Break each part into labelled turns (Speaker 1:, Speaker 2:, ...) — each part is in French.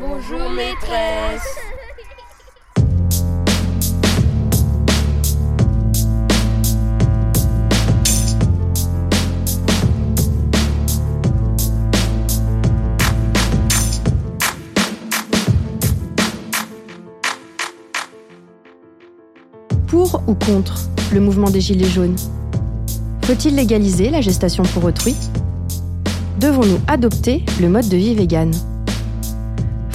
Speaker 1: Bonjour maîtresse.
Speaker 2: Pour ou contre le mouvement des Gilets jaunes? Faut-il légaliser la gestation pour autrui? Devons-nous adopter le mode de vie vegan?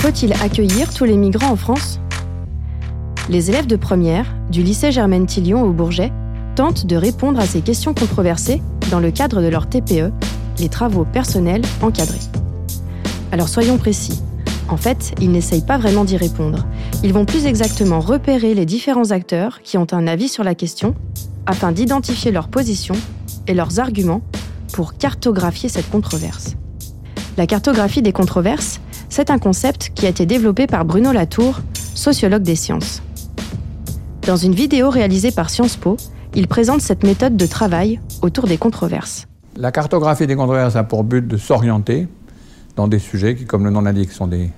Speaker 2: Faut-il accueillir tous les migrants en France Les élèves de première du lycée Germaine Tillion au Bourget tentent de répondre à ces questions controversées dans le cadre de leur TPE, les travaux personnels encadrés. Alors soyons précis. En fait, ils n'essayent pas vraiment d'y répondre. Ils vont plus exactement repérer les différents acteurs qui ont un avis sur la question afin d'identifier leurs positions et leurs arguments pour cartographier cette controverse. La cartographie des controverses, c'est un concept qui a été développé par Bruno Latour, sociologue des sciences. Dans une vidéo réalisée par Sciences Po, il présente cette méthode de travail autour des controverses.
Speaker 3: La cartographie des controverses a pour but de s'orienter dans des sujets qui, comme le nom l'indique, sont des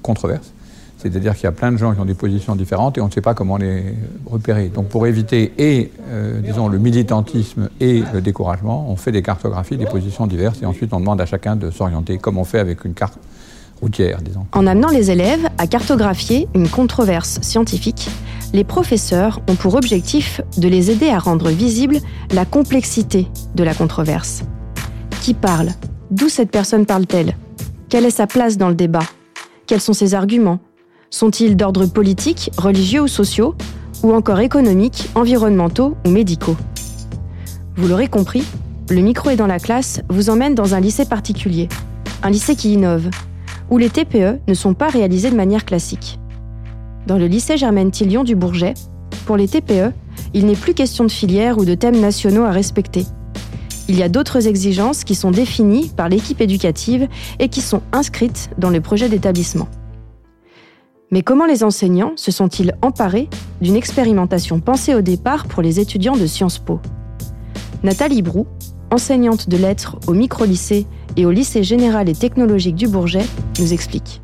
Speaker 3: controverses. C'est-à-dire qu'il y a plein de gens qui ont des positions différentes et on ne sait pas comment les repérer. Donc pour éviter et, euh, disons, le militantisme et le découragement, on fait des cartographies des positions diverses et ensuite on demande à chacun de s'orienter comme on fait avec une carte
Speaker 2: En amenant les élèves à cartographier une controverse scientifique, les professeurs ont pour objectif de les aider à rendre visible la complexité de la controverse. Qui parle? D'où cette personne parle-t-elle? Quelle est sa place dans le débat? Quels sont ses arguments? Sont-ils d'ordre politique, religieux ou sociaux Ou encore économiques, environnementaux ou médicaux? Vous l'aurez compris, le micro est dans la classe vous emmène dans un lycée particulier. Un lycée qui innove, où les TPE ne sont pas réalisés de manière classique. Dans le lycée Germaine Tillion du Bourget, pour les TPE, il n'est plus question de filière ou de thèmes nationaux à respecter il y a d'autres exigences qui sont définies par l'équipe éducative et qui sont inscrites dans le projet d'établissement. Mais comment les enseignants se sont-ils emparés d'une expérimentation pensée au départ pour les étudiants de Sciences Po? Nathalie Brou, enseignante de lettres au micro-lycée et au lycée général et technologique du Bourget, nous explique.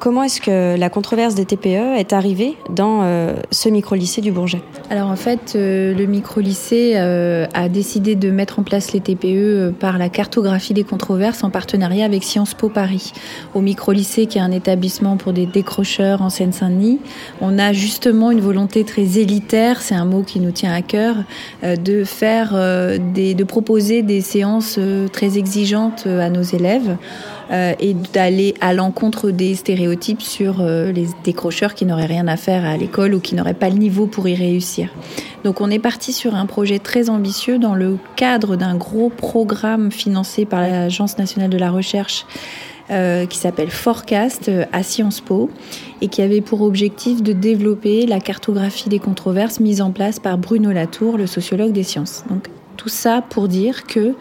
Speaker 2: Comment est-ce que la controverse des TPE est arrivée dans euh, ce micro-lycée du Bourget?
Speaker 4: Alors en fait, euh, le micro-lycée euh, a décidé de mettre en place les TPE par la cartographie des controverses en partenariat avec Sciences Po Paris. Au micro-lycée, qui est un établissement pour des décrocheurs en Seine-Saint-Denis, on a justement une volonté très élitaire, c'est un mot qui nous tient à cœur, de faire des, de proposer des séances très exigeantes à nos élèves. Euh, et d'aller à l'encontre des stéréotypes sur euh, les décrocheurs qui n'auraient rien à faire à l'école ou qui n'auraient pas le niveau pour y réussir. Donc on est parti sur un projet très ambitieux dans le cadre d'un gros programme financé par l'Agence nationale de la recherche euh, qui s'appelle Forecast à Sciences Po et qui avait pour objectif de développer la cartographie des controverses mise en place par Bruno Latour, le sociologue des sciences. Tout ça pour dire que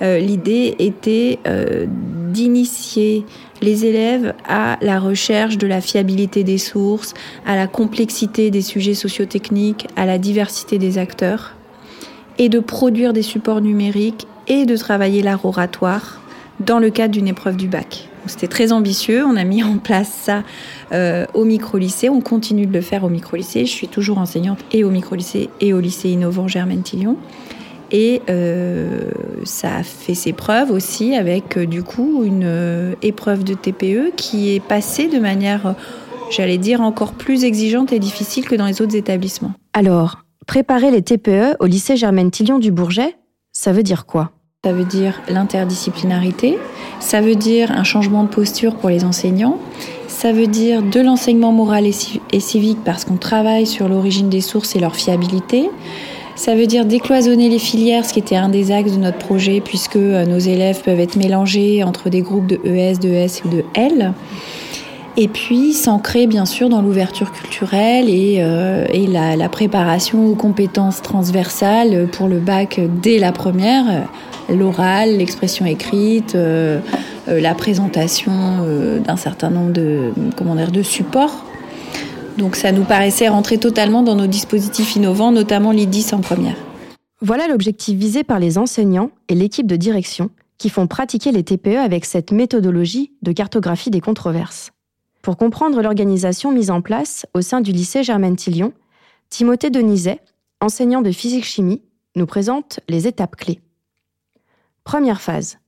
Speaker 4: euh, l'idée était euh, d'initier les élèves à la recherche de la fiabilité des sources, à la complexité des sujets sociotechniques, à la diversité des acteurs, et de produire des supports numériques et de travailler l'art oratoire dans le cadre d'une épreuve du bac. C'était très ambitieux, on a mis en place ça euh, au micro-lycée, on continue de le faire au micro-lycée, je suis toujours enseignante et au micro-lycée et au lycée innovant Germaine Tillion. Et euh, ça a fait ses preuves aussi avec euh, du coup une euh, épreuve de TPE qui est passée de manière, j'allais dire, encore plus exigeante et difficile que dans les autres établissements.
Speaker 2: Alors, préparer les TPE au lycée Germaine Tillion du Bourget, ça veut dire quoi?
Speaker 4: Ça veut dire l'interdisciplinarité, ça veut dire un changement de posture pour les enseignants, ça veut dire de l'enseignement moral et civique parce qu'on travaille sur l'origine des sources et leur fiabilité. Ça veut dire décloisonner les filières, ce qui était un des axes de notre projet, puisque euh, nos élèves peuvent être mélangés entre des groupes de ES, de S ou de L. Et puis s'ancrer bien sûr dans l'ouverture culturelle et, euh, la, préparation aux compétences transversales pour le bac dès la première, l'oral, l'expression écrite, euh, la présentation d'un certain nombre de, comment de supports donc ça nous paraissait rentrer totalement dans nos dispositifs innovants, notamment l'IDIS en première.
Speaker 2: Voilà l'objectif visé par les enseignants et l'équipe de direction qui font pratiquer les TPE avec cette méthodologie de cartographie des controverses. Pour comprendre l'organisation mise en place au sein du lycée Germaine Tillion, Timothée Denizet, enseignant de physique-chimie, nous présente les étapes clés. Première phase.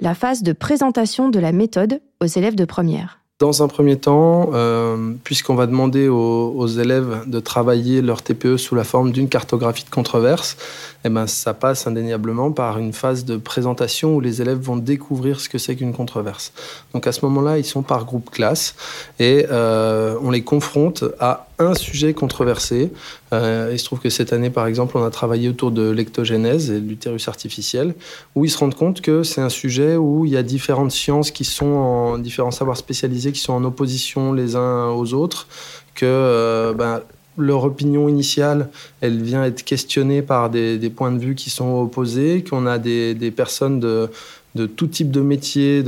Speaker 2: La phase de présentation de la méthode aux élèves de première.
Speaker 5: Dans un premier temps, euh, puisqu'on va demander aux, élèves de travailler leur TPE sous la forme d'une cartographie de controverse, eh ben, ça passe indéniablement par une phase de présentation où les élèves vont découvrir ce que c'est qu'une controverse. Donc à ce moment-là, ils sont par groupe classe et euh, on les confronte à un sujet controversé. Euh, il se trouve que cette année, par exemple, on a travaillé autour de l'ectogénèse et de l'utérus artificiel, où ils se rendent compte que c'est un sujet où il y a différentes sciences qui sont en différents savoirs spécialisés qui sont en opposition les uns aux autres, que euh, ben, leur opinion initiale, elle vient être questionnée par des, points de vue qui sont opposés, qu'on a des, des personnes de, de tout type de métier,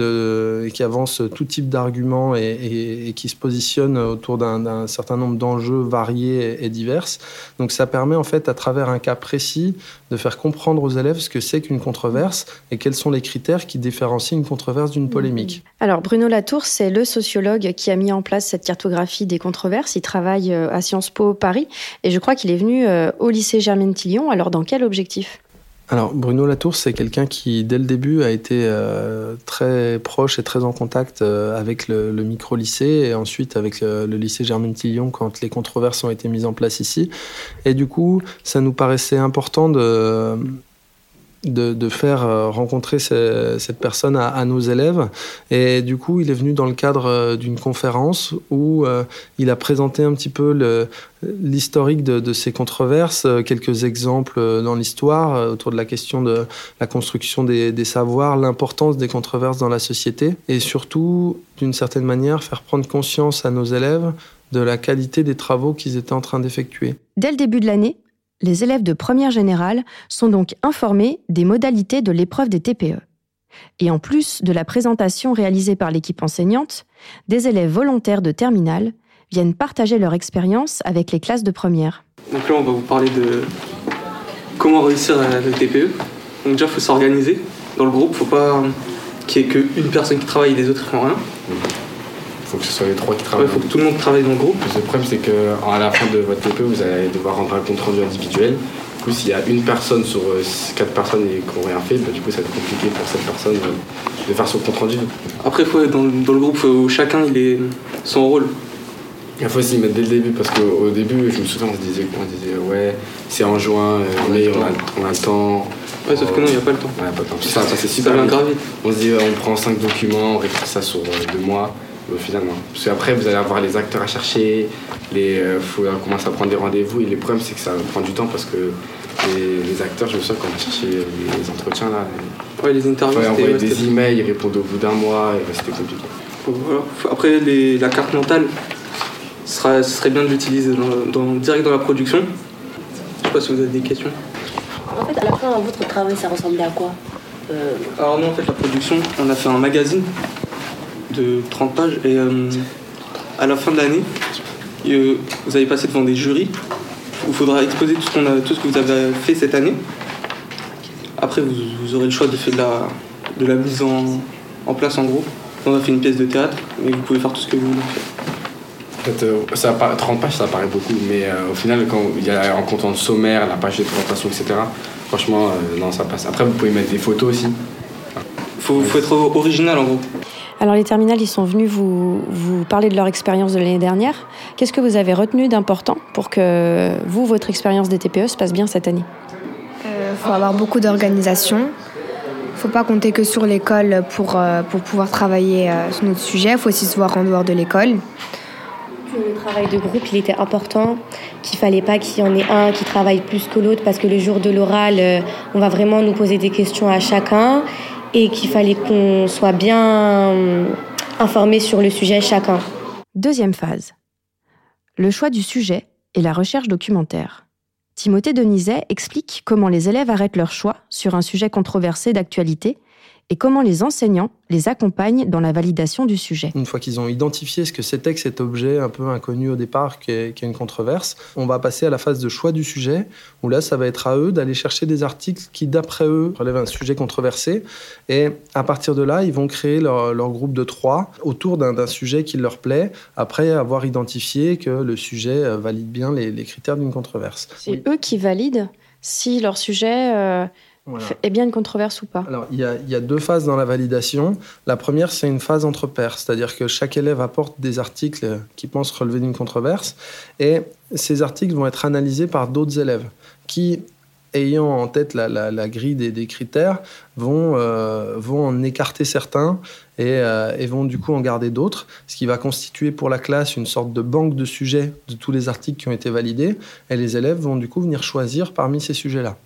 Speaker 5: qui avance tout type d'arguments et, qui se positionne autour d'un certain nombre d'enjeux variés et, divers. Donc ça permet en fait, à travers un cas précis, de faire comprendre aux élèves ce que c'est qu'une controverse et quels sont les critères qui différencient une controverse d'une polémique.
Speaker 2: Alors Bruno Latour, c'est le sociologue qui a mis en place cette cartographie des controverses. Il travaille euh, à Sciences Po Paris et je crois qu'il est venu euh, au lycée Germaine Tillion. Alors dans quel objectif?
Speaker 5: Alors Bruno Latour, c'est quelqu'un qui, dès le début, a été euh, très proche et très en contact euh, avec le, micro-lycée et ensuite avec le, le lycée Germaine-Tillon quand les controverses ont été mises en place ici. Et du coup, ça nous paraissait important de de, faire euh, rencontrer cette personne à, nos élèves. Et du coup, il est venu dans le cadre euh, d'une conférence où euh, il a présenté un petit peu l'historique de, ces controverses, quelques exemples dans l'histoire autour de la question de la construction des, des savoirs, l'importance des controverses dans la société et surtout, d'une certaine manière, faire prendre conscience à nos élèves de la qualité des travaux qu'ils étaient en train d'effectuer.
Speaker 2: Dès le début de l'année, les élèves de première générale sont donc informés des modalités de l'épreuve des TPE. Et en plus de la présentation réalisée par l'équipe enseignante, des élèves volontaires de terminale viennent partager leur expérience avec les classes de première.
Speaker 6: Donc là, on va vous parler de comment réussir le TPE. Donc déjà, il faut s'organiser dans le groupe. Il ne faut pas qu'il n'y ait qu'une personne qui travaille et les autres qui font rien
Speaker 7: faut que ce soit les trois qui travaillent.
Speaker 6: Il faut que tout le monde travaille dans le groupe.
Speaker 7: Le problème, c'est qu'à la fin de votre TP, vous allez devoir rendre un compte rendu individuel. Du coup, s'il y a une personne sur euh, quatre personnes qui n'ont rien fait, bah, du coup, ça va être compliqué pour cette personne euh, de faire son compte rendu.
Speaker 6: Après, il faut dans, dans, le groupe où chacun il est son rôle.
Speaker 7: Il faut s'y mettre dès le début parce qu'au début, je me souviens, on se disait, on disait ouais, c'est en juin, euh, mais on a, on a, le temps.
Speaker 6: Ouais, sauf que non, il n'y a pas le temps.
Speaker 7: Ouais, pas le temps. Ça, ça c'est super.
Speaker 6: Ça
Speaker 7: On se dit, on prend cinq documents, on récrit ça sur deux mois finalement. Parce qu'après, vous allez avoir les acteurs à chercher, il euh, faut commencer à prendre des rendez-vous. Et le problème, c'est que ça prend du temps parce que les, acteurs, je me souviens quand on a cherché les entretiens, là,
Speaker 6: ouais, les interviews,
Speaker 7: il envoyer des emails, ils répondent au bout d'un mois, et c'était compliqué.
Speaker 6: Voilà. Après, la carte mentale, ce serait bien de l'utiliser dans, direct dans la production. Je sais pas si vous avez des questions.
Speaker 1: En fait, à la fin, votre travail, ça ressemblait à quoi
Speaker 6: euh... Alors, nous, en fait, la production, on a fait un magazine de 30 pages. Et euh, à la fin de l'année, euh, vous allez passer devant des jurys où il faudra exposer tout ce, qu'on a, tout ce que vous avez fait cette année. Après, vous, aurez le choix de faire de la, de la mise en, en, place en gros. On a fait une pièce de théâtre, mais vous pouvez faire tout ce que vous voulez
Speaker 7: euh, ça 30 pages, ça paraît beaucoup, mais au final, quand il y a en comptant le sommaire, la page de présentation, etc., franchement, non, ça passe. Après, vous pouvez mettre des photos aussi.
Speaker 6: Faut, faut être original en gros.
Speaker 2: Alors les terminales, ils sont venus vous, vous parler de leur expérience de l'année dernière. Qu'est-ce que vous avez retenu d'important pour que vous, votre expérience des TPE se passe bien cette année?
Speaker 8: Il euh, faut avoir beaucoup d'organisation. Il ne faut pas compter que sur l'école pour, euh, pour pouvoir travailler euh, sur notre sujet. Il faut aussi se voir en dehors de l'école.
Speaker 9: Le travail de groupe, il était important, qu'il fallait pas qu'il y en ait un qui travaille plus que l'autre parce que le jour de l'oral, on va vraiment nous poser des questions à chacun et qu'il fallait qu'on soit bien euh, informé sur le sujet chacun.
Speaker 2: Deuxième phase. Le choix du sujet et la recherche documentaire. Timothée Denizet explique comment les élèves arrêtent leur choix sur un sujet controversé d'actualité et comment les enseignants les accompagnent dans la validation du sujet.
Speaker 5: Une fois qu'ils ont identifié ce que c'était que cet objet un peu inconnu au départ, qui est, qui est, une controverse, on va passer à la phase de choix du sujet, où là, ça va être à eux d'aller chercher des articles qui, d'après eux, relèvent un sujet controversé. Et à partir de là, ils vont créer leur, leur groupe de trois autour d'un sujet qui leur plaît, après avoir identifié que le sujet valide bien les, les critères d'une controverse.
Speaker 2: C'est oui. eux qui valident si leur sujet... Euh voilà. est bien une controverse ou pas
Speaker 5: Alors, il y, a, il y, a, deux phases dans la validation. La première, c'est une phase entre pairs, c'est-à-dire que chaque élève apporte des articles qui pensent relever d'une controverse, et ces articles vont être analysés par d'autres élèves qui, ayant en tête la, la, la grille des, des, critères, vont, euh, vont en écarter certains et, euh, et, vont du coup en garder d'autres, ce qui va constituer pour la classe une sorte de banque de sujets de tous les articles qui ont été validés, et les élèves vont du coup venir choisir parmi ces sujets-là.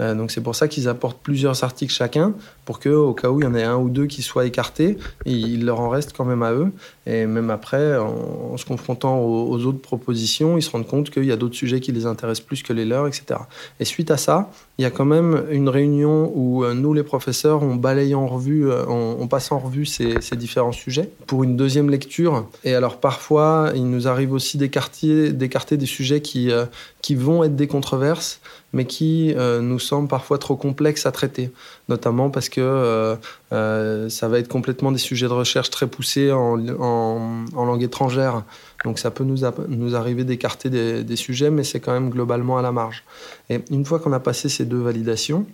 Speaker 5: Euh, donc c'est pour ça qu'ils apportent plusieurs articles chacun, pour que au cas où il y en ait un ou deux qui soient écartés, il leur en reste quand même à eux, et même après, en, en se confrontant aux, aux, autres propositions, ils se rendent compte qu'il y a d'autres sujets qui les intéressent plus que les leurs, etc. Et suite à ça, il y a quand même une réunion où euh, nous, les professeurs, on balaye en revue, on, on passe en revue ces, ces, différents sujets pour une deuxième lecture. Et alors parfois, il nous arrive aussi d'écarter des sujets qui, euh, qui vont être des controverses, mais qui euh, nous semblent parfois trop complexes à traiter, notamment parce que euh, euh, ça va être complètement des sujets de recherche très poussés en, en, langue étrangère. Donc ça peut nous, nous arriver d'écarter des, sujets, mais c'est quand même globalement à la marge. Et une fois qu'on a passé ces deux validations,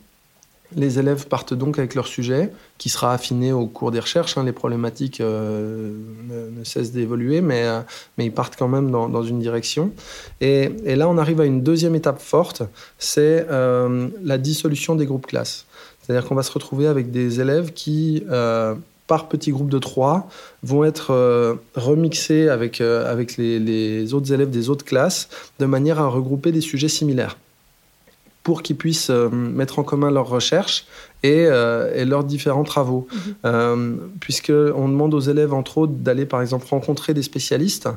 Speaker 5: les élèves partent donc avec leur sujet, qui sera affiné au cours des recherches. Hein. Les problématiques euh, ne, cessent d'évoluer, mais, euh, mais ils partent quand même dans, une direction. Et, là, on arrive à une deuxième étape forte, c'est euh, la dissolution des groupes classes. C'est-à-dire qu'on va se retrouver avec des élèves qui, par petits groupes de trois, vont être remixés avec, les autres élèves des autres classes, de manière à regrouper des sujets similaires pour qu'ils puissent euh, mettre en commun leurs recherches et, euh, et leurs différents travaux. Mmh. Euh, Puisqu'on demande aux élèves, entre autres, d'aller par exemple rencontrer des spécialistes,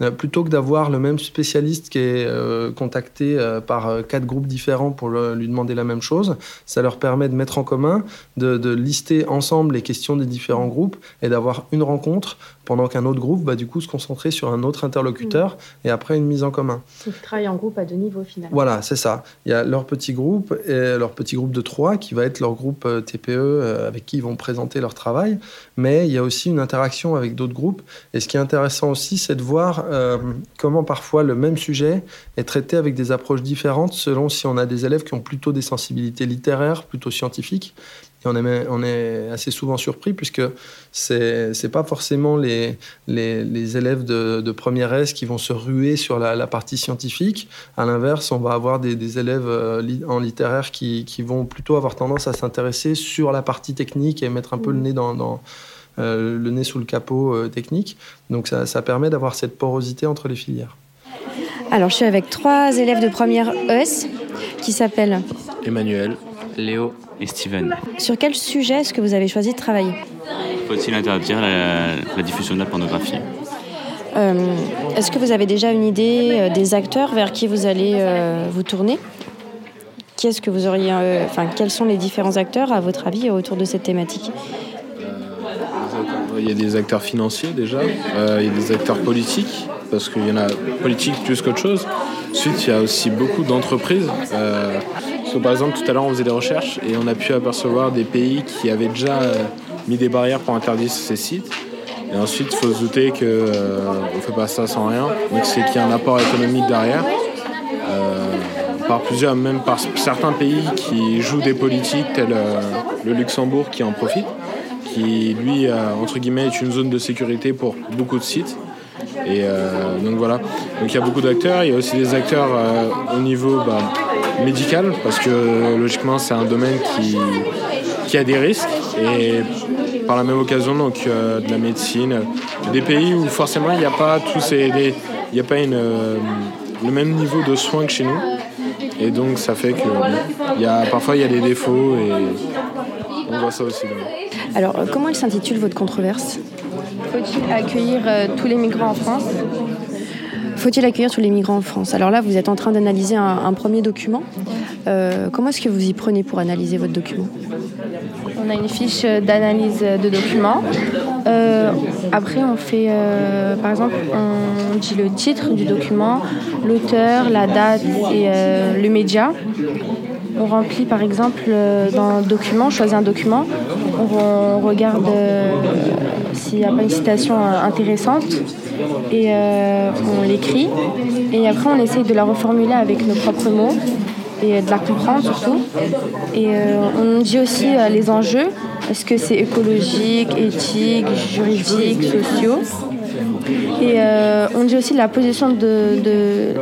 Speaker 5: euh, plutôt que d'avoir le même spécialiste qui est euh, contacté par quatre groupes différents pour le, lui demander la même chose. Ça leur permet de mettre en commun, de, de lister ensemble les questions des différents groupes et d'avoir une rencontre pendant qu'un autre groupe va du coup se concentrer sur un autre interlocuteur mmh. et après une mise en commun.
Speaker 2: Ils travaillent en groupe à deux niveaux finalement.
Speaker 5: Voilà, c'est ça. Il y a leur petit groupe et leur petit groupe de trois qui va être leur groupe TPE avec qui ils vont présenter leur travail, mais il y a aussi une interaction avec d'autres groupes. Et ce qui est intéressant aussi, c'est de voir euh, comment parfois le même sujet est traité avec des approches différentes selon si on a des élèves qui ont plutôt des sensibilités littéraires, plutôt scientifiques, et on est, on est assez souvent surpris puisque ce n'est pas forcément les, les, les élèves de, de, première S qui vont se ruer sur la, la partie scientifique. À l'inverse, on va avoir des, des élèves euh, en littéraire qui, qui, vont plutôt avoir tendance à s'intéresser sur la partie technique et mettre un peu le nez dans, dans euh, le nez sous le capot euh, technique. Donc ça, ça permet d'avoir cette porosité entre les filières.
Speaker 2: Alors je suis avec trois élèves de première ES qui s'appellent
Speaker 10: Emmanuel, Léo et Steven.
Speaker 2: Sur quel sujet est-ce que vous avez choisi de travailler
Speaker 10: Faut-il interdire la, la, diffusion de la pornographie
Speaker 2: euh, Est-ce que vous avez déjà une idée euh, des acteurs vers qui vous allez euh, vous tourner? Qu'est-ce que vous auriez, euh, enfin, quels sont les différents acteurs à votre avis autour de cette thématique?
Speaker 11: Il y a des acteurs financiers déjà, il y a des acteurs politiques parce qu'il y en a politique plus qu'autre chose. Ensuite, il y a aussi beaucoup d'entreprises. Euh, par exemple, tout à l'heure, on faisait des recherches et on a pu apercevoir des pays qui avaient déjà euh, mis des barrières pour interdire ces sites. Et ensuite, il faut se douter qu'on euh, ne fait pas ça sans rien. Donc, c'est qu'il y a un apport économique derrière. Par plusieurs, même par certains pays qui jouent des politiques, tels le Luxembourg qui en profite, qui, lui, entre guillemets, est une zone de sécurité pour beaucoup de sites. Et euh, donc voilà. Donc il y a beaucoup d'acteurs. Il y a aussi des acteurs euh, au niveau bah, médical parce que logiquement c'est un domaine qui, a des risques et par la même occasion donc euh, de la médecine, des pays où forcément il n'y a pas tous ces, il n'y a pas le même niveau de soins que chez nous. Et donc ça fait que y a, parfois il y a des défauts et on voit ça aussi.
Speaker 2: Alors comment il s'intitule votre controverse?
Speaker 12: Faut-il accueillir euh, tous les migrants en France?
Speaker 2: Faut-il accueillir tous les migrants en France? Alors là, vous êtes en train d'analyser un, premier document. Euh, comment est-ce que vous y prenez pour analyser votre document?
Speaker 12: On a une fiche d'analyse de documents. Euh, après, on fait, euh, par exemple, on dit le titre du document, l'auteur, la date et euh, le média. On remplit, par exemple, dans document, on choisit un document, on, regarde s'il n'y a pas une citation intéressante et on l'écrit. Et après, on essaye de la reformuler avec nos propres mots et de la comprendre surtout. Et on dit aussi les enjeux, est-ce que c'est écologique, éthique, juridique, sociaux? Et euh, on dit aussi la position de,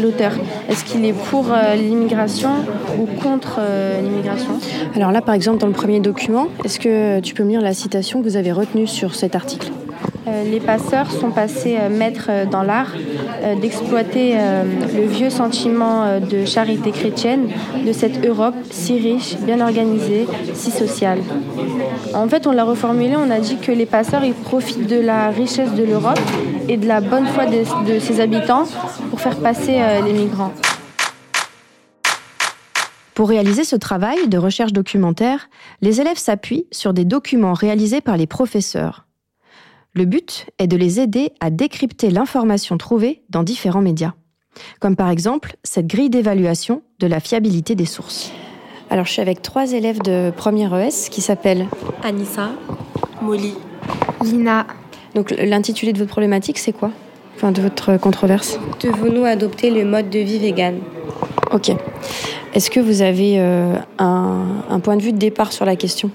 Speaker 12: l'auteur. Est-ce qu'il est pour euh, l'immigration ou contre euh, l'immigration?
Speaker 2: Alors là, par exemple, dans le premier document, est-ce que tu peux me lire la citation que vous avez retenue sur cet article?
Speaker 12: Les passeurs sont passés euh, maîtres euh, dans l'art d'exploiter le vieux sentiment de charité chrétienne de cette Europe si riche, bien organisée, si sociale. En fait, on l'a reformulé, on a dit que les passeurs ils profitent de la richesse de l'Europe et de la bonne foi de ses habitants pour faire passer les migrants.
Speaker 2: Pour réaliser ce travail de recherche documentaire, les élèves s'appuient sur des documents réalisés par les professeurs. Le but est de les aider à décrypter l'information trouvée dans différents médias, comme par exemple cette grille d'évaluation de la fiabilité des sources. Alors je suis avec trois élèves de première ES qui s'appellent
Speaker 1: Anissa, Molly,
Speaker 8: Lina.
Speaker 2: Donc l'intitulé de votre problématique c'est quoi? Enfin de votre controverse?
Speaker 9: Devons-nous adopter le mode de vie vegan?
Speaker 2: Ok. Est-ce que vous avez euh, un, un point de vue de départ sur la question?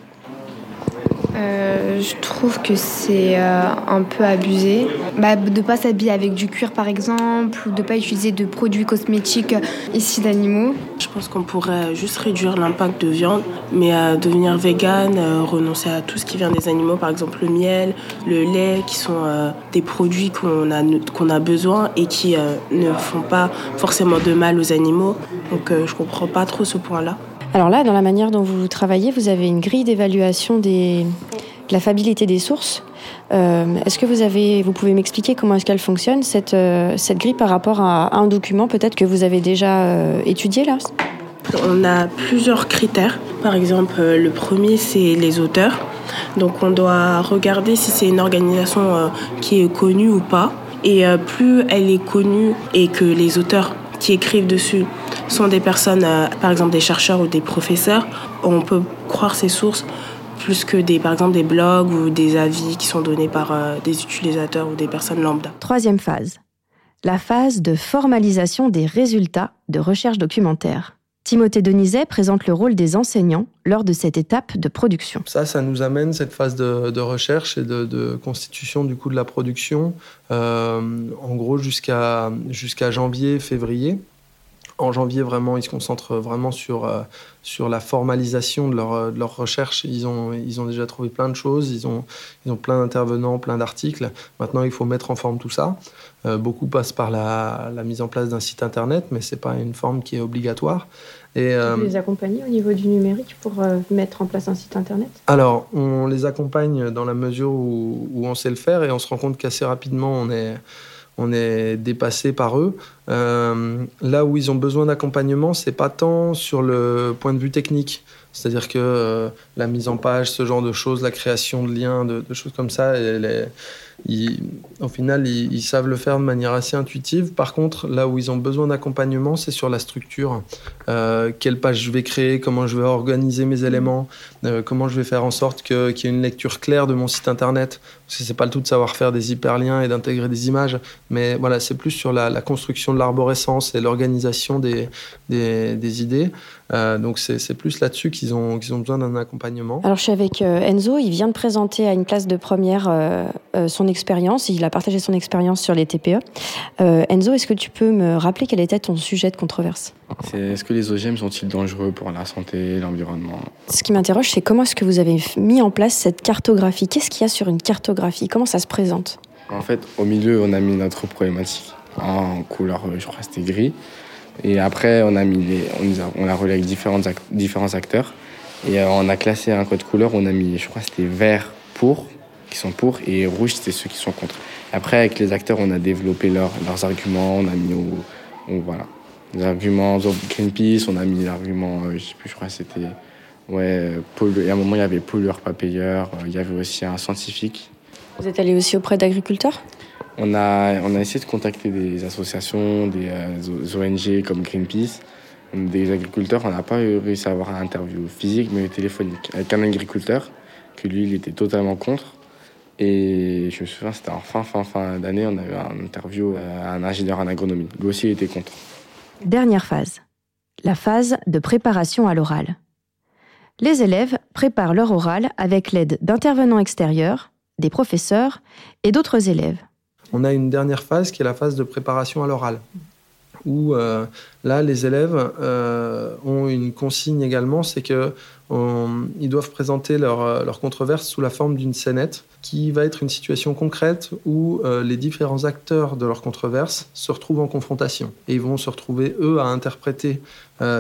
Speaker 8: Euh, je trouve que c'est euh, un peu abusé. Bah, de ne pas s'habiller avec du cuir par exemple, ou de ne pas utiliser de produits cosmétiques ici d'animaux.
Speaker 13: Je pense qu'on pourrait juste réduire l'impact de viande, mais à devenir vegan, euh, renoncer à tout ce qui vient des animaux, par exemple le miel, le lait, qui sont des produits qu'on a, qu'on a besoin et qui ne font pas forcément de mal aux animaux. Donc je comprends pas trop ce point-là.
Speaker 2: Alors là, dans la manière dont vous travaillez, vous avez une grille d'évaluation de la fiabilité des sources. Euh, est-ce que vous pouvez m'expliquer comment est-ce qu'elle fonctionne cette, euh, cette grille par rapport à, un document peut-être que vous avez déjà euh, étudié là?
Speaker 13: On a plusieurs critères. Par exemple, le premier c'est les auteurs. Donc on doit regarder si c'est une organisation qui est connue ou pas. Et plus elle est connue et que les auteurs qui écrivent dessus sont des personnes, euh, par exemple des chercheurs ou des professeurs, on peut croire ces sources plus que des, par exemple des blogs ou des avis qui sont donnés par euh, des utilisateurs ou des personnes lambda.
Speaker 2: Troisième phase, la phase de formalisation des résultats de recherche documentaire. Timothée Denizet présente le rôle des enseignants lors de cette étape de production.
Speaker 5: Ça, ça nous amène cette phase de, recherche et de, constitution du coup de la production, euh, en gros jusqu'à jusqu'à janvier, février en janvier, vraiment, ils se concentrent vraiment sur, euh, sur la formalisation de leur, euh, de leur, recherche. Ils ont, ils ont déjà trouvé plein de choses, ils ont, ils ont plein d'intervenants, plein d'articles. Maintenant, il faut mettre en forme tout ça. Euh, beaucoup passent par la, la, mise en place d'un site internet, mais ce n'est pas une forme qui est obligatoire.
Speaker 12: Et, Vous les accompagnez au niveau du numérique pour mettre en place un site internet?
Speaker 5: Alors, on les accompagne dans la mesure où, où on sait le faire et on se rend compte qu'assez rapidement, on est on est dépassé par eux. Euh, là où ils ont besoin d'accompagnement, c'est pas tant sur le point de vue technique, c'est-à-dire que euh, la mise en page, ce genre de choses, la création de liens, de, choses comme ça, au final, ils, savent le faire de manière assez intuitive. Par contre, là où ils ont besoin d'accompagnement, c'est sur la structure. Euh, quelle page je vais créer, comment je vais organiser mes éléments, comment je vais faire en sorte qu'il y ait une lecture claire de mon site internet. Parce que c'est pas le tout de savoir faire des hyperliens et d'intégrer des images, mais voilà, c'est plus sur la, construction de l'arborescence et l'organisation des, des idées. Euh, donc c'est plus là-dessus qu'ils ont, qu'ils ont besoin d'un accompagnement.
Speaker 2: Alors je suis avec euh, Enzo, il vient de présenter à une classe de première euh, son expérience, il a partagé son expérience sur les TPE. Enzo, est-ce que tu peux me rappeler quel était ton sujet de controverse?
Speaker 7: Est-ce que les OGM sont-ils dangereux pour la santé, l'environnement?
Speaker 2: Ce qui m'interroge, c'est comment est-ce que vous avez mis en place cette cartographie? Qu'est-ce qu'il y a sur une cartographie? Comment ça se présente?
Speaker 7: En fait, au milieu, on a mis notre problématique en couleur, je crois c'était gris. Et après, on a, mis les, on, a, relié avec différents, différents acteurs. Et euh, on a classé un code couleur. On a mis, je crois, c'était vert pour, qui sont pour, et rouge, c'était ceux qui sont contre. Après, avec les acteurs, on a développé leurs arguments. On a mis au, voilà, les arguments Greenpeace. On a mis l'argument, euh, je sais plus, je crois, c'était Ouais, il y a un moment, il y avait pollueur, pas payeur. Il y avait aussi un scientifique.
Speaker 1: Vous êtes allé aussi auprès d'agriculteurs?
Speaker 7: On a, on a essayé de contacter des associations, des, ONG comme Greenpeace, des agriculteurs. On n'a pas réussi à avoir un interview physique, mais téléphonique. Avec un agriculteur, que lui, il était totalement contre. Et je me souviens, c'était en fin, fin, fin d'année, on a eu un interview à un ingénieur en agronomie. Lui aussi, il était contre.
Speaker 2: Dernière phase. La phase de préparation à l'oral. Les élèves préparent leur oral avec l'aide d'intervenants extérieurs, des professeurs et d'autres élèves.
Speaker 5: On a une dernière phase qui est la phase de préparation à l'oral où euh, là, les élèves euh, ont une consigne également, c'est qu'ils doivent présenter leur, euh, leur, controverse sous la forme d'une scénette qui va être une situation concrète où les différents acteurs de leur controverse se retrouvent en confrontation. Et ils vont se retrouver, eux, à interpréter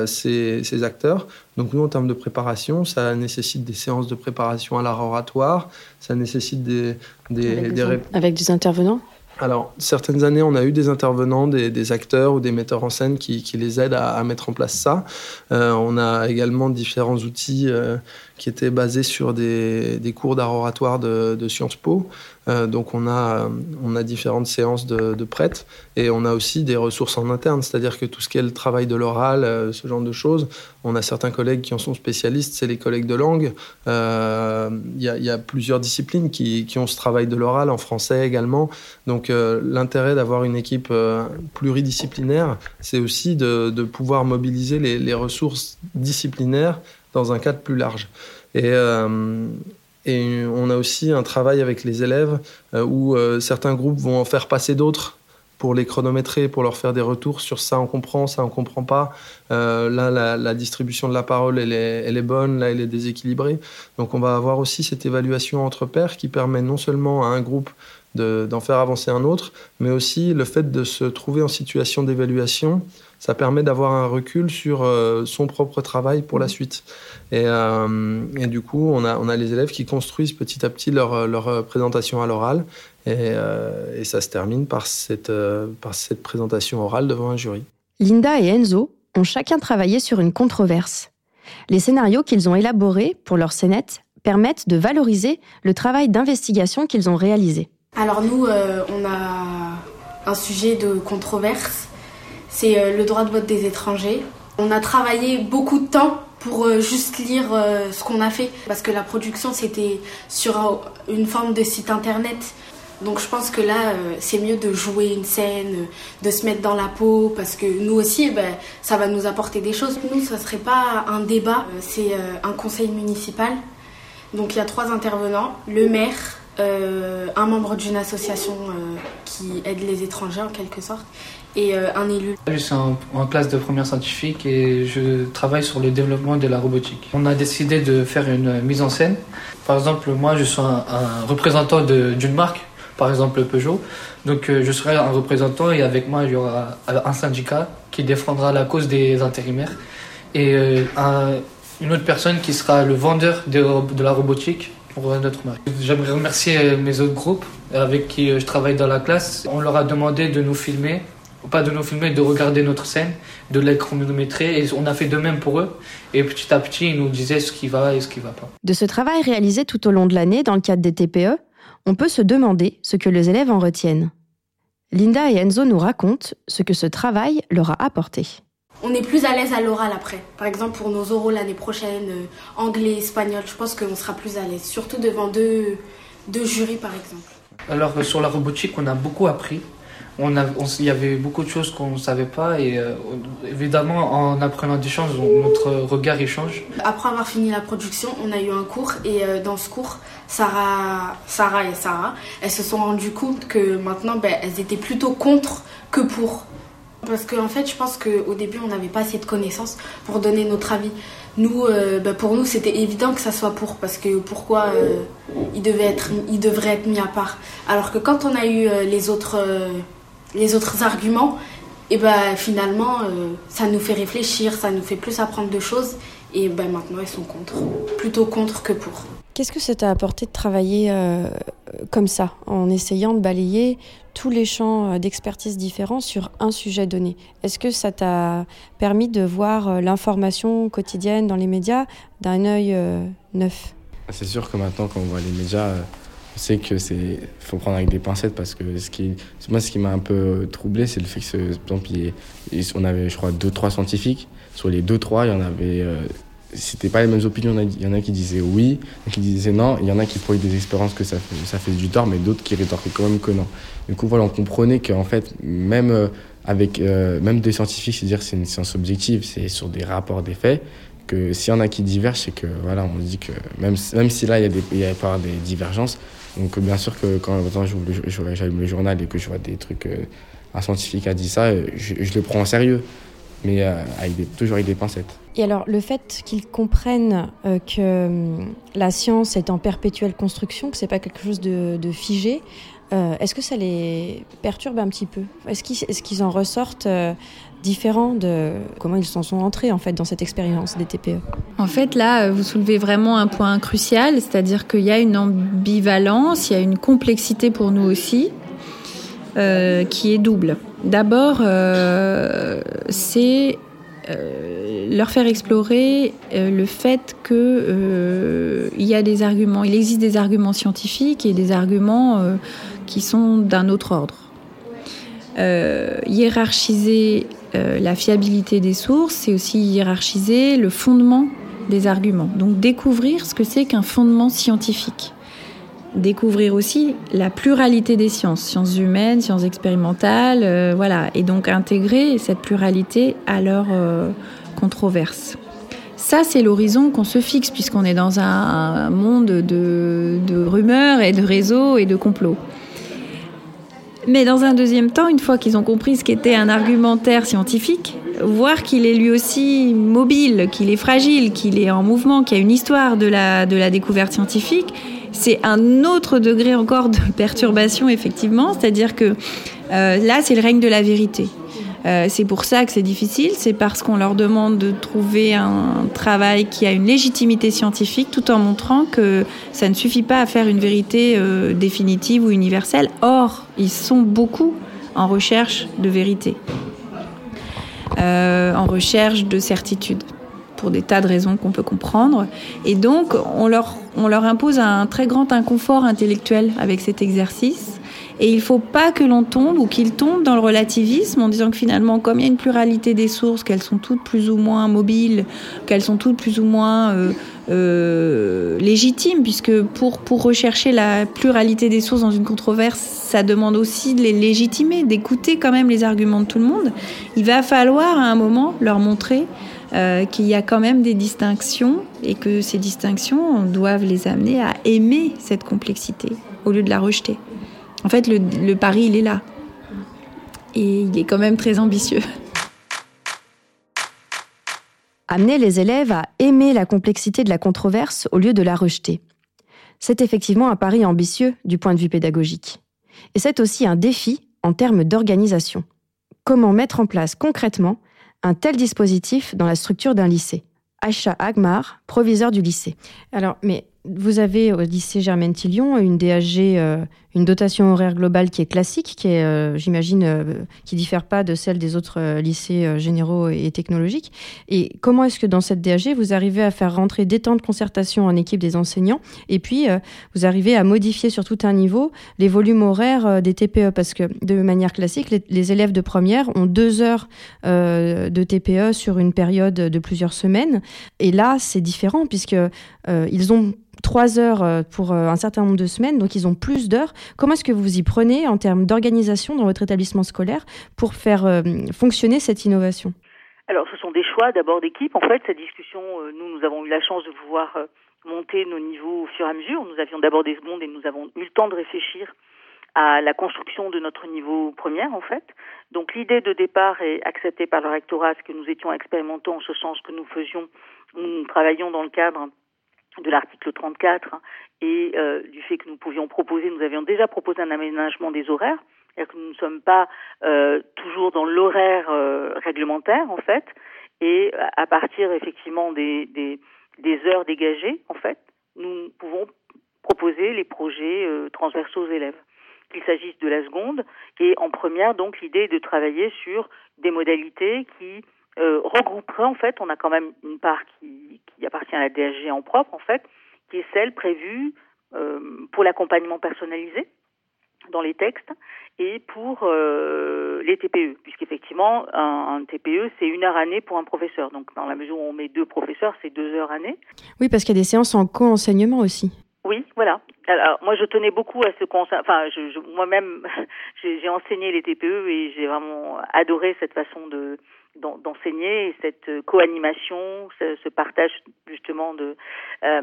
Speaker 5: ces, ces, acteurs. Donc nous, en termes de préparation, ça nécessite des séances de préparation à l'art oratoire, ça nécessite des... des,
Speaker 1: avec, des, avec des intervenants?
Speaker 5: Alors, certaines années, on a eu des intervenants, des, acteurs ou des metteurs en scène qui, les aident à, mettre en place ça. Euh, on a également différents outils euh, qui étaient basés sur des, cours d'art oratoire de, de Sciences Po. Euh, donc on a, on a différentes séances de, de prêtres et on a aussi des ressources en interne, c'est-à-dire que tout ce qui est le travail de l'oral, euh, ce genre de choses, on a certains collègues qui en sont spécialistes, c'est les collègues de langue. Euh, il y, a plusieurs disciplines qui, qui, ont ce travail de l'oral, en français également. Donc l'intérêt d'avoir une équipe pluridisciplinaire, c'est aussi de, pouvoir mobiliser les, ressources disciplinaires dans un cadre plus large. Et on a aussi un travail avec les élèves euh, où euh, certains groupes vont en faire passer d'autres pour les chronométrer, pour leur faire des retours sur ça on comprend, ça on comprend pas. Euh, là, la, distribution de la parole, elle est, elle est, bonne, là, elle est déséquilibrée. Donc on va avoir aussi cette évaluation entre pairs qui permet non seulement à un groupe d'en faire avancer un autre, mais aussi le fait de se trouver en situation d'évaluation, ça permet d'avoir un recul sur son propre travail pour la suite. Euh, et, du coup, on a, on a les élèves qui construisent petit à petit leur, leur présentation à l'oral. Et, euh, et, ça se termine par cette, euh, par cette présentation orale devant un jury.
Speaker 2: Linda et Enzo ont chacun travaillé sur une controverse. Les scénarios qu'ils ont élaborés pour leur scénette permettent de valoriser le travail d'investigation qu'ils ont réalisé.
Speaker 14: Alors nous, on a un sujet de controverse, c'est le droit de vote des étrangers. On a travaillé beaucoup de temps pour euh, juste lire euh, ce qu'on a fait. Parce que la production, c'était sur une forme de site internet. Donc je pense que là, euh, c'est mieux de jouer une scène, de se mettre dans la peau, parce que nous aussi, ben, ça va nous apporter des choses. Nous, ça ne serait pas un débat, c'est un conseil municipal. Donc il y a trois intervenants, le maire, un membre d'une association qui aide les étrangers en quelque sorte, et euh, un élu.
Speaker 15: Je suis en, classe de première scientifique et je travaille sur le développement de la robotique. On a décidé de faire une mise en scène. Par exemple, moi, je suis un, représentant d'une marque, par exemple Peugeot. Donc, euh, je serai un représentant et avec moi, il y aura un syndicat qui défendra la cause des intérimaires et euh, une autre personne qui sera le vendeur de, de la robotique pour notre marque. J'aimerais remercier mes autres groupes avec qui je travaille dans la classe. On leur a demandé de nous filmer pas de nous filmer, de regarder notre scène, de les chronométrer. Et on a fait de même pour eux. Et petit à petit, ils nous disaient ce qui va et ce qui va pas.
Speaker 2: De ce travail réalisé tout au long de l'année dans le cadre des TPE, on peut se demander ce que les élèves en retiennent. Linda et Enzo nous racontent ce que ce travail leur a apporté.
Speaker 14: On est plus à l'aise à l'oral après. Par exemple, pour nos oraux l'année prochaine, euh, anglais, espagnol, je pense qu'on sera plus à l'aise. Surtout devant deux, deux jurys, par exemple.
Speaker 15: Alors, sur la robotique, on a beaucoup appris il y avait beaucoup de choses qu'on ne savait pas et euh, évidemment en apprenant des choses, notre regard échange.
Speaker 14: Après avoir fini la production, on a eu un cours et euh, dans ce cours, Sarah, Sarah et Sarah, elles se sont rendues compte que maintenant, ben, elles étaient plutôt contre que pour. Parce qu'en en fait, je pense qu'au début, on n'avait pas assez de connaissances pour donner notre avis. Nous, euh, ben, pour nous, c'était évident que ça soit pour, parce que pourquoi il, devait être, il devrait être mis à part. Alors que quand on a eu les autres les autres arguments, et ben finalement, euh, ça nous fait réfléchir, ça nous fait plus apprendre de choses. Et ben maintenant, ils sont contre. Plutôt contre que pour.
Speaker 1: Qu'est-ce que ça t'a apporté de travailler euh, comme ça, en essayant de balayer tous les champs euh, d'expertise différents sur un sujet donné? Est-ce que ça t'a permis de voir l'information quotidienne dans les médias d'un œil neuf?
Speaker 7: Ah, C'est sûr que maintenant, quand on voit les médias, on sait que c'est faut prendre avec des pincettes parce que ce qui moi ce qui m'a un peu troublé c'est le fait que par exemple, on avait je crois deux trois scientifiques sur les deux trois il y en avait c'était pas les mêmes opinions. Il y en a qui disaient oui, qui disaient non. Il y en a qui prenaient des expériences que ça fait, ça fait du tort, mais d'autres qui rétorquaient quand même que non. Du coup, voilà, on comprenait qu'en fait, même euh, avec euh, même des scientifiques, c'est-à-dire c'est une science objective, c'est sur des rapports, des faits, que s'il y en a qui divergent, c'est que voilà, on dit que même, même si là, il y a, il y a pas des divergences, donc bien sûr que quand j'allume le journal et que je vois des trucs, euh, un scientifique a dit ça, je, je le prends en sérieux mais euh, avec toujours avec des pincettes.
Speaker 1: Et alors, le fait qu'ils comprennent euh, que la science est en perpétuelle construction, que c'est pas quelque chose de, figé, euh, est-ce que ça les perturbe un petit peu? Est-ce qu'ils est qu'ils en ressortent différents de comment ils s'en sont entrés en fait dans cette expérience des TPE
Speaker 4: En fait, là, vous soulevez vraiment un point crucial, c'est-à-dire qu'il y a une ambivalence, il y a une complexité pour nous aussi. Euh, qui est double. D'abord, euh, c'est euh, leur faire explorer le fait qu'il y a des arguments, il existe des arguments scientifiques et des arguments qui sont d'un autre ordre. hiérarchiser la fiabilité des sources, c'est aussi hiérarchiser le fondement des arguments. Donc découvrir ce que c'est qu'un fondement scientifique découvrir aussi la pluralité des sciences, sciences humaines, sciences expérimentales, euh, voilà, et donc intégrer cette pluralité à leur euh, controverse. Ça, c'est l'horizon qu'on se fixe puisqu'on est dans un, monde de, de, rumeurs et de réseaux et de complots. Mais dans un deuxième temps, une fois qu'ils ont compris ce qu'était un argumentaire scientifique, voir qu'il est lui aussi mobile, qu'il est fragile, qu'il est en mouvement, qu'il y a une histoire de la, de la découverte scientifique, c'est un autre degré encore de perturbation, effectivement. C'est-à-dire que euh, là, c'est le règne de la vérité. Euh, c'est pour ça que c'est difficile, c'est parce qu'on leur demande de trouver un travail qui a une légitimité scientifique tout en montrant que ça ne suffit pas à faire une vérité euh, définitive ou universelle. Or, ils sont beaucoup en recherche de vérité, en recherche de certitude pour des tas de raisons qu'on peut comprendre. Et donc, on leur impose un très grand inconfort intellectuel avec cet exercice. Et il ne faut pas que l'on tombe ou qu'ils tombent dans le relativisme en disant que finalement, comme il y a une pluralité des sources, qu'elles sont toutes plus ou moins mobiles, qu'elles sont toutes plus ou moins euh, euh, légitimes, puisque pour, pour rechercher la pluralité des sources dans une controverse, ça demande aussi de les légitimer, d'écouter quand même les arguments de tout le monde. Il va falloir à un moment leur montrer euh, qu'il y a quand même des distinctions et que ces distinctions doivent les amener à aimer cette complexité au lieu de la rejeter. En fait, le, le pari, il est là. Et il est quand même très ambitieux.
Speaker 2: Amener les élèves à aimer la complexité de la controverse au lieu de la rejeter. C'est effectivement un pari ambitieux du point de vue pédagogique. Et c'est aussi un défi en termes d'organisation. Comment mettre en place concrètement un tel dispositif dans la structure d'un lycée? Aisha Agmar, proviseur du lycée. Alors, mais vous avez au lycée Germaine Tillion une DAG, euh, une dotation horaire globale qui est classique, qui est, euh, j'imagine, euh, qui diffère pas de celle des autres lycées généraux et technologiques. Et comment est-ce que dans cette DAG, vous arrivez à faire rentrer des temps de concertation en équipe des enseignants et puis vous arrivez à modifier sur tout un niveau les volumes horaires des TPE Parce que de manière classique, les, les élèves de première ont deux heures de TPE sur une période de plusieurs semaines. Et là, c'est différent puisque ils ont trois heures euh, pour euh, un certain nombre de semaines, donc ils ont plus d'heures. Comment est-ce que vous y prenez en termes d'organisation dans votre établissement scolaire pour faire euh, fonctionner cette innovation?
Speaker 16: Alors, ce sont des choix d'abord d'équipe. En fait, cette discussion, nous, nous avons eu la chance de pouvoir monter nos niveaux au fur et à mesure. Nous avions d'abord des secondes et nous avons eu le temps de réfléchir à la construction de notre niveau première, en fait. Donc, l'idée de départ est acceptée par le rectorat, ce que nous étions expérimentants en ce sens que nous faisions, nous travaillions dans le cadre de l'article 34 et euh, du fait que nous pouvions proposer, nous avions déjà proposé un aménagement des horaires, c'est-à-dire que nous ne sommes pas euh, toujours dans l'horaire euh, réglementaire en fait, et à partir effectivement des, des, heures dégagées en fait, nous pouvons proposer les projets transversaux aux élèves. Qu'il s'agisse de la seconde et en première donc l'idée est de travailler sur des modalités qui euh, regrouperaient en fait on a quand même une part qui, qui appartient à la DSG en propre en fait qui est celle prévue euh, pour l'accompagnement personnalisé dans les textes et pour euh, les TPE, puisqu'effectivement, un, un TPE, c'est une heure année pour un professeur. Donc, dans la mesure où on met deux professeurs, c'est deux heures année.
Speaker 1: Oui, parce qu'il y a des séances en co-enseignement aussi.
Speaker 16: Oui, voilà. Alors, moi, je tenais beaucoup à ce qu'on... Enfin, je, je, moi-même, j'ai enseigné les TPE et j'ai vraiment adoré cette façon de d'enseigner et cette co-animation, ce, ce, partage justement de, euh,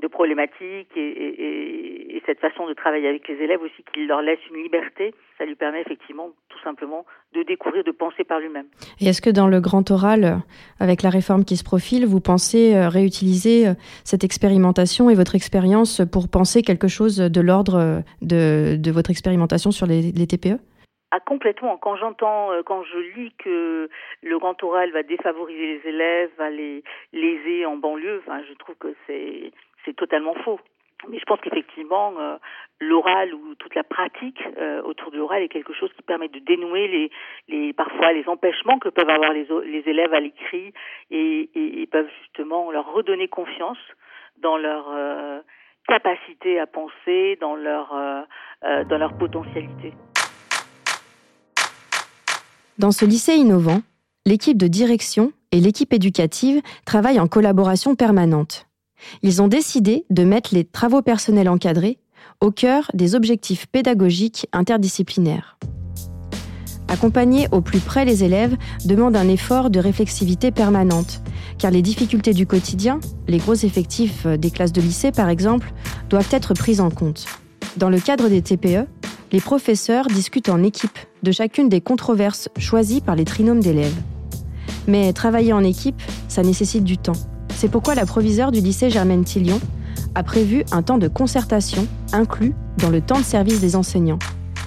Speaker 16: de problématiques et, et, et, cette façon de travailler avec les élèves aussi qui leur laisse une liberté, ça lui permet effectivement tout simplement de découvrir, de penser par lui-même.
Speaker 1: Et est-ce que dans le grand oral, avec la réforme qui se profile, vous pensez euh, réutiliser euh, cette expérimentation et votre expérience pour penser quelque chose de l'ordre de, de votre expérimentation sur les, les TPE
Speaker 16: ah, complètement. Quand j'entends, euh, quand je lis que le grand oral va défavoriser les élèves, va les léser en banlieue, je trouve que c'est totalement faux. Mais je pense qu'effectivement, euh, l'oral ou toute la pratique euh, autour de l'oral est quelque chose qui permet de dénouer les, les parfois les empêchements que peuvent avoir les, les élèves à l'écrit et, et, peuvent justement leur redonner confiance dans leur capacité à penser, dans leur dans leur potentialité.
Speaker 2: Dans ce lycée innovant, l'équipe de direction et l'équipe éducative travaillent en collaboration permanente. Ils ont décidé de mettre les travaux personnels encadrés au cœur des objectifs pédagogiques interdisciplinaires. Accompagner au plus près les élèves demande un effort de réflexivité permanente, car les difficultés du quotidien, les gros effectifs des classes de lycée par exemple, doivent être prises en compte. Dans le cadre des TPE, les professeurs discutent en équipe de chacune des controverses choisies par les trinômes d'élèves. Mais travailler en équipe, ça nécessite du temps. C'est pourquoi la proviseure du lycée Germaine Tillion a prévu un temps de concertation inclus dans le temps de service des enseignants.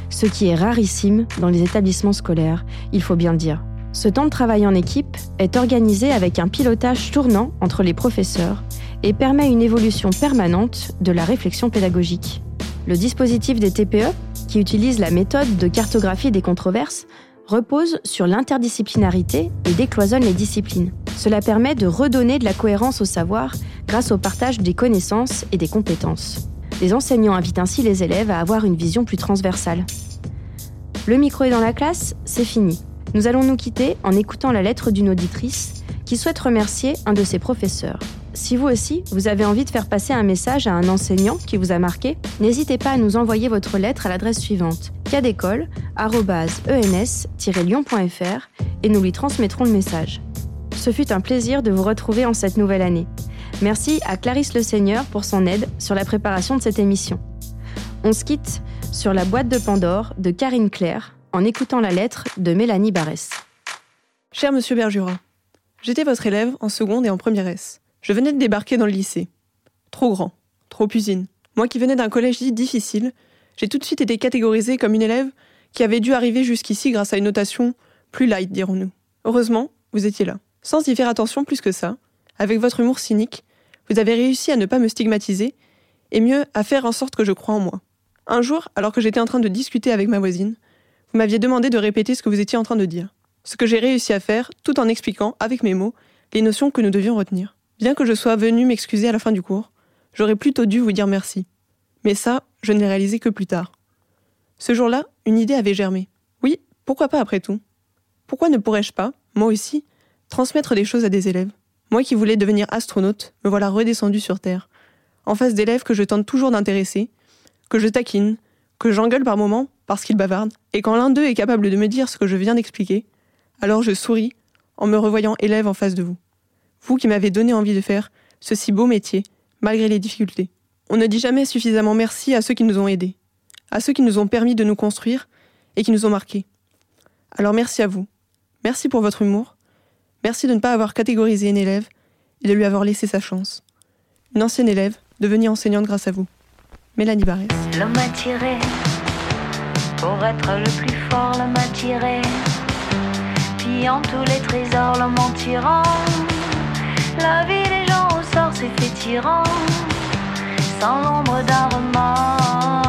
Speaker 2: Ce qui est rarissime dans les établissements scolaires, il faut bien le dire. Ce temps de travail en équipe est organisé avec un pilotage tournant entre les professeurs et permet une évolution permanente de la réflexion pédagogique. Le dispositif des TPE qui utilise la méthode de cartographie des controverses, repose sur l'interdisciplinarité et décloisonne les disciplines. Cela permet de redonner de la cohérence au savoir grâce au partage des connaissances et des compétences. Les enseignants invitent ainsi les élèves à avoir une vision plus transversale. Le micro est dans la classe, c'est fini. Nous allons nous quitter en écoutant la lettre d'une auditrice qui souhaite remercier un de ses professeurs. Si vous aussi, vous avez envie de faire passer un message à un enseignant qui vous a marqué, n'hésitez pas à nous envoyer votre lettre à l'adresse suivante cadécole.ens-lyon.fr et nous lui transmettrons le message. Ce fut un plaisir de vous retrouver en cette nouvelle année. Merci à Clarisse Le Seigneur pour son aide sur la préparation de cette émission. On se quitte sur la boîte de Pandore de Karine Claire en écoutant la lettre de Mélanie Barès.
Speaker 17: Cher monsieur Bergura, j'étais votre élève en seconde et en première S. Je venais de débarquer dans le lycée. Trop grand, trop usine. Moi qui venais d'un collège dit difficile, j'ai tout de suite été catégorisée comme une élève qui avait dû arriver jusqu'ici grâce à une notation plus light, dirons-nous. Heureusement, vous étiez là. Sans y faire attention plus que ça, avec votre humour cynique, vous avez réussi à ne pas me stigmatiser, et mieux, à faire en sorte que je croie en moi. Un jour, alors que j'étais en train de discuter avec ma voisine, vous m'aviez demandé de répéter ce que vous étiez en train de dire. Ce que j'ai réussi à faire, tout en expliquant, avec mes mots, les notions que nous devions retenir. Bien que je sois venu m'excuser à la fin du cours, j'aurais plutôt dû vous dire merci. Mais ça, je ne l'ai réalisé que plus tard. Ce jour-là, une idée avait germé. Oui, pourquoi pas après tout? Pourquoi ne pourrais-je pas, moi aussi, transmettre des choses à des élèves? Moi qui voulais devenir astronaute, me voilà redescendu sur Terre, en face d'élèves que je tente toujours d'intéresser, que je taquine, que j'engueule par moments parce qu'ils bavardent, et quand l'un d'eux est capable de me dire ce que je viens d'expliquer, alors je souris en me revoyant élève en face de vous vous qui m'avez donné envie de faire ce si beau métier, malgré les difficultés. On ne dit jamais suffisamment merci à ceux qui nous ont aidés, à ceux qui nous ont permis de nous construire et qui nous ont marqués. Alors merci à vous. Merci pour votre humour. Merci de ne pas avoir catégorisé une élève et de lui avoir laissé sa chance. Une ancienne élève, devenue enseignante grâce à vous. Mélanie Barrès.
Speaker 18: L'homme pour être le plus fort, l'homme pillant tous les trésors, l'homme en tirant. La vie des gens au sort s'est fait tyran. sans l'ombre d'un remords.